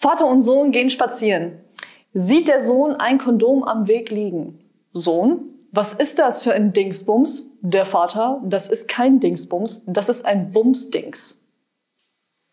Vater und Sohn gehen spazieren. Sieht der Sohn ein Kondom am Weg liegen. Sohn, was ist das für ein Dingsbums? Der Vater, das ist kein Dingsbums, das ist ein Bumsdings.